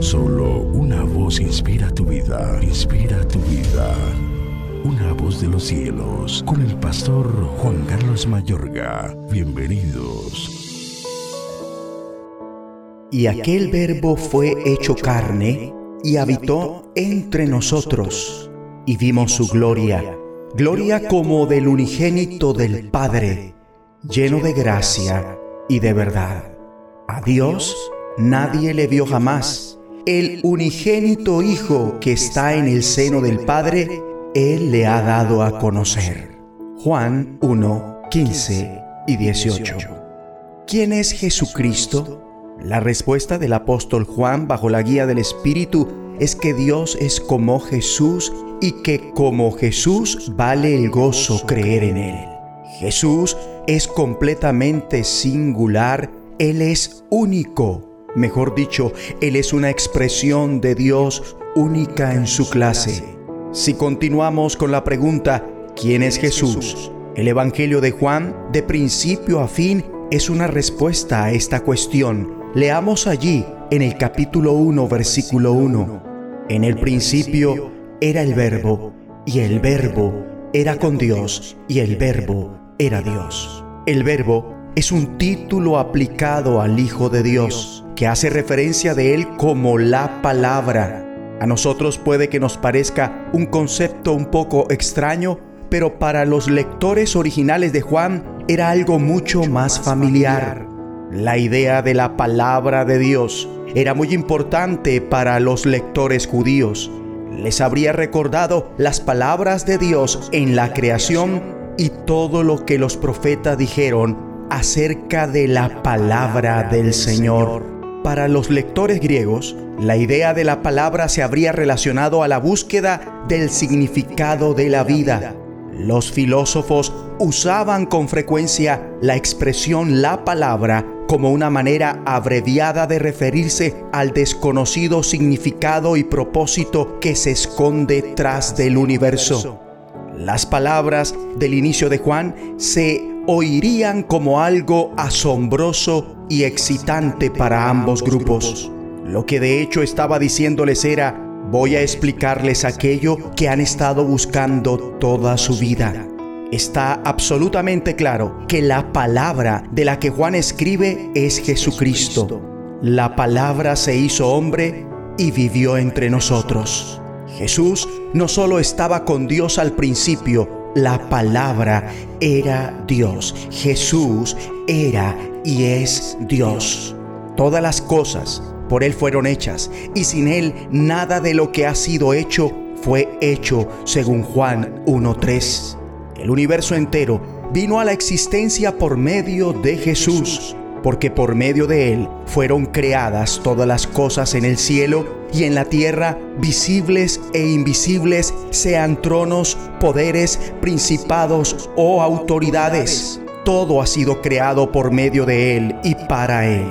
Solo una voz inspira tu vida, inspira tu vida. Una voz de los cielos, con el pastor Juan Carlos Mayorga. Bienvenidos. Y aquel verbo fue hecho carne y habitó entre nosotros, y vimos su gloria, gloria como del unigénito del Padre, lleno de gracia y de verdad. A Dios nadie le vio jamás el unigénito Hijo que está en el seno del Padre, Él le ha dado a conocer. Juan 1, 15 y 18. ¿Quién es Jesucristo? La respuesta del apóstol Juan bajo la guía del Espíritu es que Dios es como Jesús y que como Jesús vale el gozo creer en Él. Jesús es completamente singular, Él es único Mejor dicho, Él es una expresión de Dios única en su clase. Si continuamos con la pregunta, ¿quién es Jesús? El Evangelio de Juan, de principio a fin, es una respuesta a esta cuestión. Leamos allí en el capítulo 1, versículo 1. En el principio era el verbo, y el verbo era con Dios, y el verbo era Dios. El verbo es un título aplicado al Hijo de Dios que hace referencia de Él como la palabra. A nosotros puede que nos parezca un concepto un poco extraño, pero para los lectores originales de Juan era algo mucho más familiar. La idea de la palabra de Dios era muy importante para los lectores judíos. Les habría recordado las palabras de Dios en la creación y todo lo que los profetas dijeron acerca de la palabra del Señor. Para los lectores griegos, la idea de la palabra se habría relacionado a la búsqueda del significado de la vida. Los filósofos usaban con frecuencia la expresión la palabra como una manera abreviada de referirse al desconocido significado y propósito que se esconde tras del universo. Las palabras del inicio de Juan se oirían como algo asombroso y excitante para ambos grupos. Lo que de hecho estaba diciéndoles era, voy a explicarles aquello que han estado buscando toda su vida. Está absolutamente claro que la palabra de la que Juan escribe es Jesucristo. La palabra se hizo hombre y vivió entre nosotros. Jesús no solo estaba con Dios al principio, la palabra era Dios. Jesús era y es Dios. Todas las cosas por Él fueron hechas y sin Él nada de lo que ha sido hecho fue hecho según Juan 1.3. El universo entero vino a la existencia por medio de Jesús porque por medio de Él fueron creadas todas las cosas en el cielo y en la tierra, visibles e invisibles, sean tronos, poderes, principados o autoridades. Todo ha sido creado por medio de Él y para Él.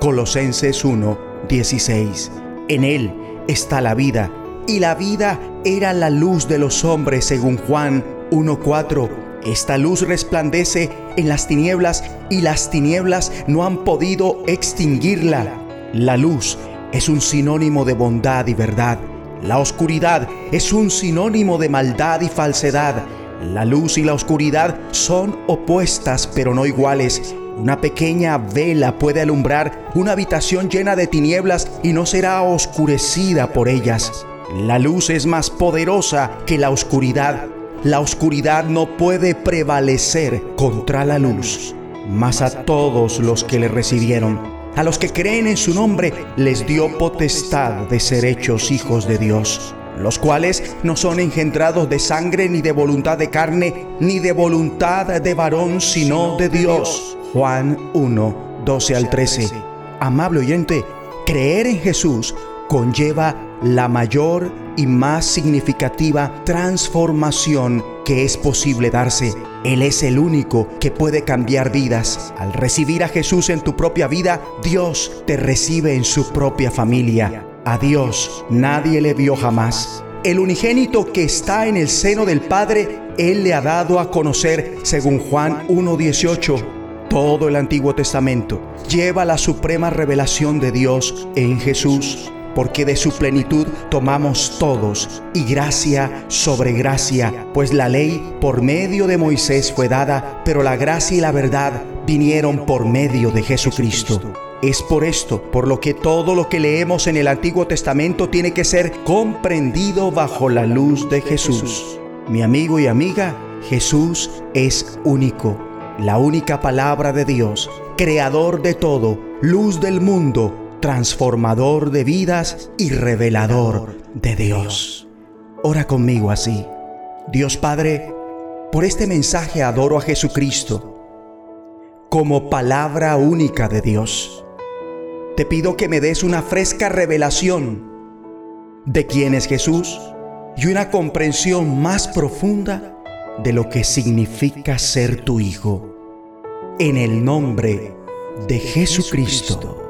Colosenses 1, 16. En Él está la vida, y la vida era la luz de los hombres, según Juan 1.4 esta luz resplandece en las tinieblas y las tinieblas no han podido extinguirla. La luz es un sinónimo de bondad y verdad. La oscuridad es un sinónimo de maldad y falsedad. La luz y la oscuridad son opuestas pero no iguales. Una pequeña vela puede alumbrar una habitación llena de tinieblas y no será oscurecida por ellas. La luz es más poderosa que la oscuridad la oscuridad no puede prevalecer contra la luz. Mas a todos los que le recibieron, a los que creen en su nombre, les dio potestad de ser hechos hijos de Dios, los cuales no son engendrados de sangre ni de voluntad de carne, ni de voluntad de varón, sino de Dios. Juan 1, 12 al 13. Amable oyente, creer en Jesús conlleva la mayor y más significativa transformación que es posible darse. Él es el único que puede cambiar vidas. Al recibir a Jesús en tu propia vida, Dios te recibe en su propia familia. A Dios nadie le vio jamás. El unigénito que está en el seno del Padre, Él le ha dado a conocer, según Juan 1.18. Todo el Antiguo Testamento lleva la suprema revelación de Dios en Jesús. Porque de su plenitud tomamos todos, y gracia sobre gracia, pues la ley por medio de Moisés fue dada, pero la gracia y la verdad vinieron por medio de Jesucristo. Es por esto, por lo que todo lo que leemos en el Antiguo Testamento tiene que ser comprendido bajo la luz de Jesús. Mi amigo y amiga, Jesús es único, la única palabra de Dios, creador de todo, luz del mundo, transformador de vidas y revelador de Dios. Ora conmigo así. Dios Padre, por este mensaje adoro a Jesucristo como palabra única de Dios. Te pido que me des una fresca revelación de quién es Jesús y una comprensión más profunda de lo que significa ser tu Hijo. En el nombre de Jesucristo.